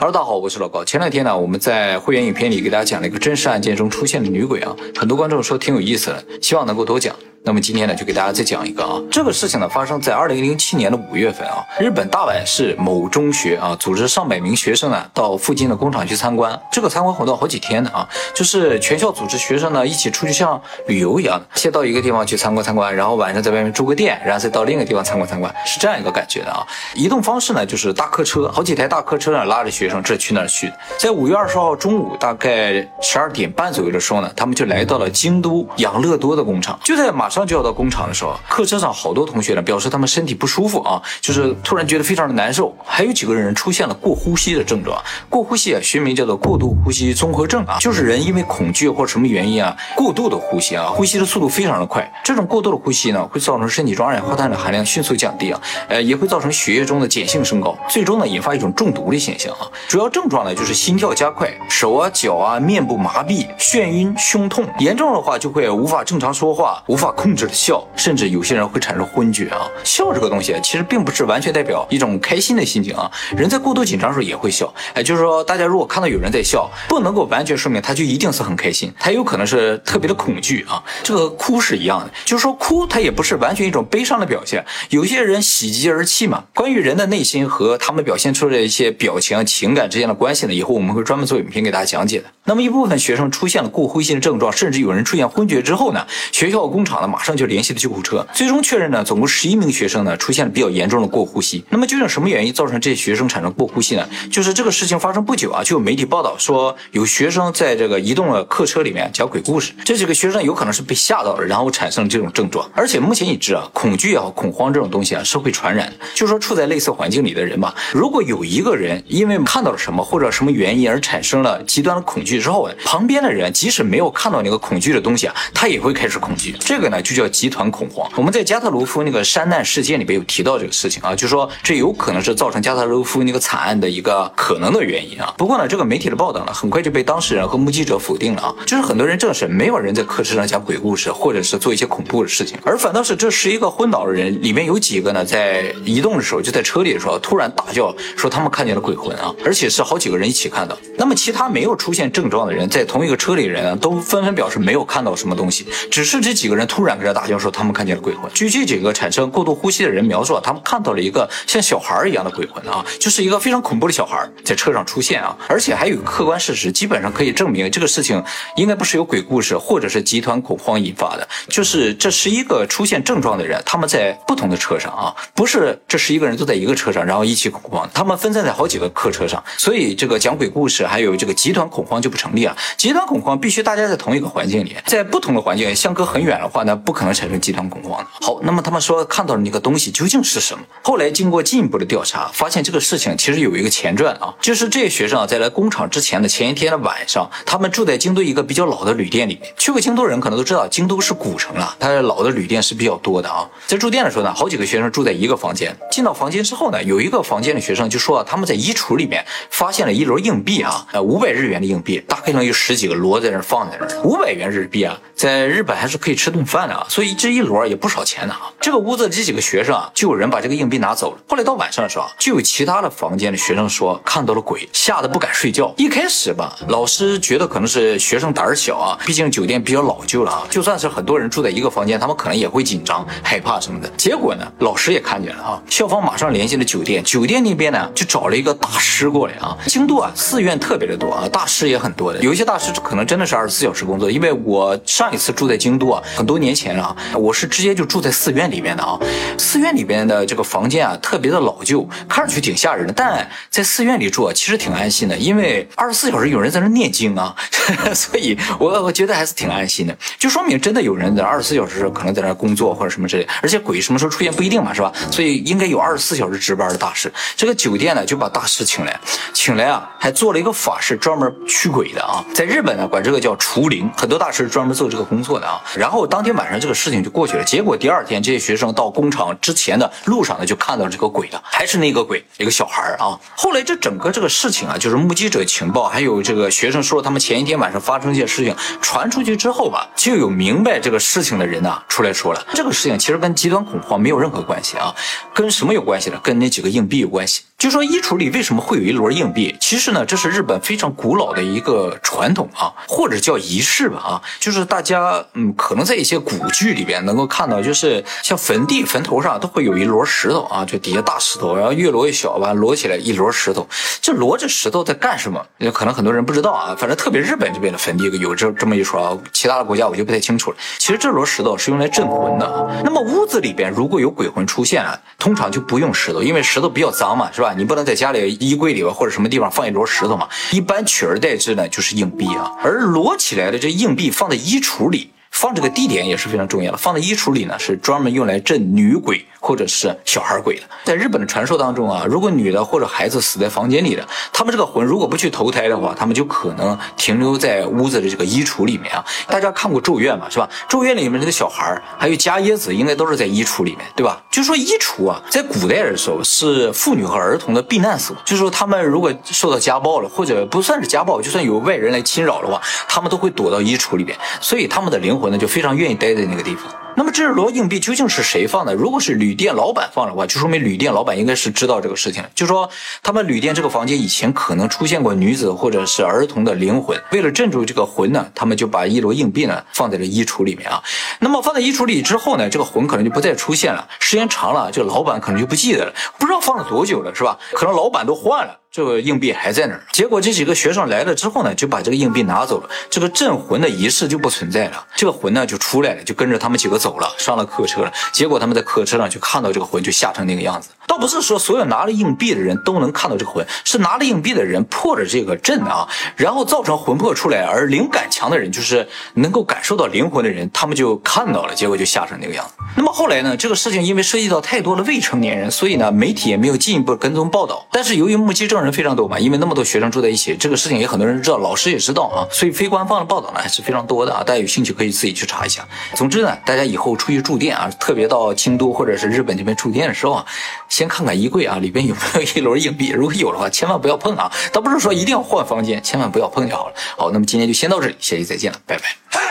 Hello，大家好，我是老高。前两天呢，我们在会员影片里给大家讲了一个真实案件中出现的女鬼啊，很多观众说挺有意思的，希望能够多讲。那么今天呢，就给大家再讲一个啊，这个事情呢发生在二零零七年的五月份啊，日本大阪市某中学啊，组织上百名学生呢到附近的工厂去参观。这个参观活动好几天的啊，就是全校组织学生呢一起出去像旅游一样，先到一个地方去参观参观，然后晚上在外面住个店，然后再到另一个地方参观参观，是这样一个感觉的啊。移动方式呢就是大客车，好几台大客车呢拉着学生这去那儿去。在五月二十号中午大概十二点半左右的时候呢，他们就来到了京都养乐多的工厂，就在马上就要到工厂的时候，客车上好多同学呢表示他们身体不舒服啊，就是突然觉得非常的难受，还有几个人出现了过呼吸的症状。过呼吸啊，学名叫做过度呼吸综合症啊，就是人因为恐惧或什么原因啊，过度的呼吸啊，呼吸的速度非常的快。这种过度的呼吸呢，会造成身体中二氧化碳的含量迅速降低啊，呃，也会造成血液中的碱性升高，最终呢引发一种中毒的现象啊。主要症状呢就是心跳加快，手啊脚啊面部麻痹、眩晕、胸痛，严重的话就会无法正常说话，无法控制的笑，甚至有些人会产生昏厥啊。笑这个东西其实并不是完全代表一种开心的心情啊，人在过度紧张时候也会笑。哎，就是说大家如果看到有人在笑，不能够完全说明他就一定是很开心，他有可能是特别的恐惧啊。这个哭是一样的，就是说哭它也不是完全一种悲伤的表现。有些人喜极而泣嘛。关于人的内心和他们表现出的一些表情、情情感之间的关系呢，以后我们会专门做影片给大家讲解的。那么一部分学生出现了过呼吸的症状，甚至有人出现昏厥之后呢，学校工厂呢马上就联系了救护车，最终确认呢，总共十一名学生呢出现了比较严重的过呼吸。那么究竟什么原因造成这些学生产生过呼吸呢？就是这个事情发生不久啊，就有媒体报道说有学生在这个移动的客车里面讲鬼故事，这几个学生有可能是被吓到了，然后产生了这种症状。而且目前已知啊，恐惧也好，恐慌这种东西啊是会传染的。就说处在类似环境里的人吧，如果有一个人因为看看到了什么或者什么原因而产生了极端的恐惧之后，旁边的人即使没有看到那个恐惧的东西啊，他也会开始恐惧。这个呢就叫集团恐慌。我们在加特罗夫那个山难事件里边有提到这个事情啊，就说这有可能是造成加特罗夫那个惨案的一个可能的原因啊。不过呢，这个媒体的报道呢，很快就被当事人和目击者否定了啊，就是很多人证实没有人在客车上讲鬼故事，或者是做一些恐怖的事情，而反倒是这十一个昏倒的人里面有几个呢，在移动的时候就在车里的时候突然大叫说他们看见了鬼魂啊，而且是好几个人一起看到。那么其他没有出现症状的人在同一个车里人，都纷纷表示没有看到什么东西，只是这几个人突然跟着大叫说他们看见了鬼魂。据这几个产生过度呼吸的人描述啊，他们看到了一个像小孩一样的鬼魂啊，就是一个非常恐怖的小孩在车上出现啊，而且还有客观事实，基本上可以证明这个事情应该不是由鬼故事或者是集团恐慌引发的，就是这十一个出现症状的人，他们在不同的车上啊，不是这十一个人都在一个车上，然后一起恐慌，他们分散在好几个客车上，所以这个讲鬼故事还有这个集团恐慌就不成立啊。集团恐慌必须大家在同一个环境里，在不同的环境相隔很远的话呢，不可能产生集团恐慌的。好，那么他们说看到的那个东西究竟是什么？后来经过进一步的调查，发现这个事情其实有一个前传啊，就是这些学生啊，在来工厂之前的前一天的晚上，他们住在京都一个比较老的旅店里面。去过京都人可能都知道，京都是古城了，它老的旅店是比较多的啊。在住店的时候呢，好几个学生住在一个房间。进到房间之后呢，有一个房间的学生就说啊，他们在衣橱里面发现了一摞硬币啊，呃，五百日元的硬币，大概能有十几个摞在那放在那儿。五百元日币啊，在日本还是可以吃顿饭的啊，所以这一摞也不少钱呢啊。这个屋子这几个学生啊，就有人把这个硬币拿走了。后来到晚上的时候，就有其他的房间的学生说看到了鬼，吓得不敢睡觉。一开始吧，老师觉得可能是学生胆儿小啊，毕竟酒店比较老旧了啊，就算是很多人住在一个房间，他们可能也会紧张害怕什么的。结果呢，老师也看见了啊，校方马上联系了酒店，酒店那边呢就找了一个大师过来啊。京都啊，寺院特别的多啊，大师也很多的，有一些大师可能真的是二十四小时工作。因为我上一次住在京都啊，很多年前啊，我是直接就住在寺院里面的啊。寺院里边的这个房间啊，特别的老旧，看上去挺吓人的。但在寺院里住啊，其实挺安心的，因为二十四小时有人在那念经啊，所以我我觉得还是挺安心的。就说明真的有人在二十四小时可能在那工作或者什么之类，而且鬼什么时候出现不一定嘛，是吧？所以应该有二十四小时值班的大师。这个酒店呢就把大师请来，请来啊还做了一个法事，专门驱鬼的啊。在日本呢管这个叫除灵，很多大师专门做这个工作的啊。然后当天晚上这个事情就过去了，结果第二天这些学生到工厂之前的路上呢就看到这个鬼了，还是那个鬼，一个小孩儿啊。后来这整个这个事情啊，就是目击者情报，还有这个学生说他们前一天晚上发生这些事情传出去之后吧，就有明白这个事情的人呐出来说了，这个事情其实跟极端恐慌没有任何关系啊，跟什么有关系呢？跟那几个硬币有关系。就说衣橱里为什么会有一摞硬币，其实呢，这是日本非常古老的一个传统啊，或者叫仪式吧啊，就是大家嗯，可能在一些古剧里边能够看到，就是像坟地坟头上都会有一摞石头啊，就底下大石头，然后越摞越小吧，摞起来一摞石头，这摞着石头在干什么？可能很多人不知道啊，反正特别日本这边的坟地有这这么一说啊，其他的国家我就不太清楚了。其实这摞石头是用来镇魂的啊。那么屋子里边如果有鬼魂出现啊，通常就不用石头，因为石头比较脏嘛，是吧？你不能在家里衣柜里边或者什么地方放一摞石头嘛。一般取而代之呢就是硬币啊，而摞起来的这硬币放在衣橱里。放这个地点也是非常重要的。放在衣橱里呢，是专门用来镇女鬼或者是小孩鬼的。在日本的传说当中啊，如果女的或者孩子死在房间里的，他们这个魂如果不去投胎的话，他们就可能停留在屋子的这个衣橱里面啊。大家看过《咒怨》嘛，是吧？《咒怨》里面这个小孩还有伽椰子，应该都是在衣橱里面，对吧？就说衣橱啊，在古代的时候是妇女和儿童的避难所，就是说他们如果受到家暴了，或者不算是家暴，就算有外人来侵扰的话，他们都会躲到衣橱里面，所以他们的灵魂。那就非常愿意待在那个地方。那么这摞硬币究竟是谁放的？如果是旅店老板放的话，就说明旅店老板应该是知道这个事情。就说他们旅店这个房间以前可能出现过女子或者是儿童的灵魂，为了镇住这个魂呢，他们就把一摞硬币呢放在了衣橱里面啊。那么放在衣橱里之后呢，这个魂可能就不再出现了。时间长了，这个老板可能就不记得了，不知道放了多久了，是吧？可能老板都换了。这个硬币还在那儿，结果这几个学生来了之后呢，就把这个硬币拿走了，这个镇魂的仪式就不存在了，这个魂呢就出来了，就跟着他们几个走了，上了客车了。结果他们在客车上就看到这个魂就吓成那个样子。倒不是说所有拿了硬币的人都能看到这个魂，是拿了硬币的人破了这个阵啊，然后造成魂魄出来，而灵感强的人，就是能够感受到灵魂的人，他们就看到了，结果就吓成那个样子。那么后来呢，这个事情因为涉及到太多的未成年人，所以呢，媒体也没有进一步跟踪报道。但是由于目击证。人非常多嘛，因为那么多学生住在一起，这个事情也很多人知道，老师也知道啊，所以非官方的报道呢还是非常多的啊，大家有兴趣可以自己去查一下。总之呢，大家以后出去住店啊，特别到京都或者是日本这边住店的时候啊，先看看衣柜啊，里边有没有一摞硬币，如果有的话，千万不要碰啊。倒不是说一定要换房间，千万不要碰就好了。好，那么今天就先到这里，下期再见了，拜拜。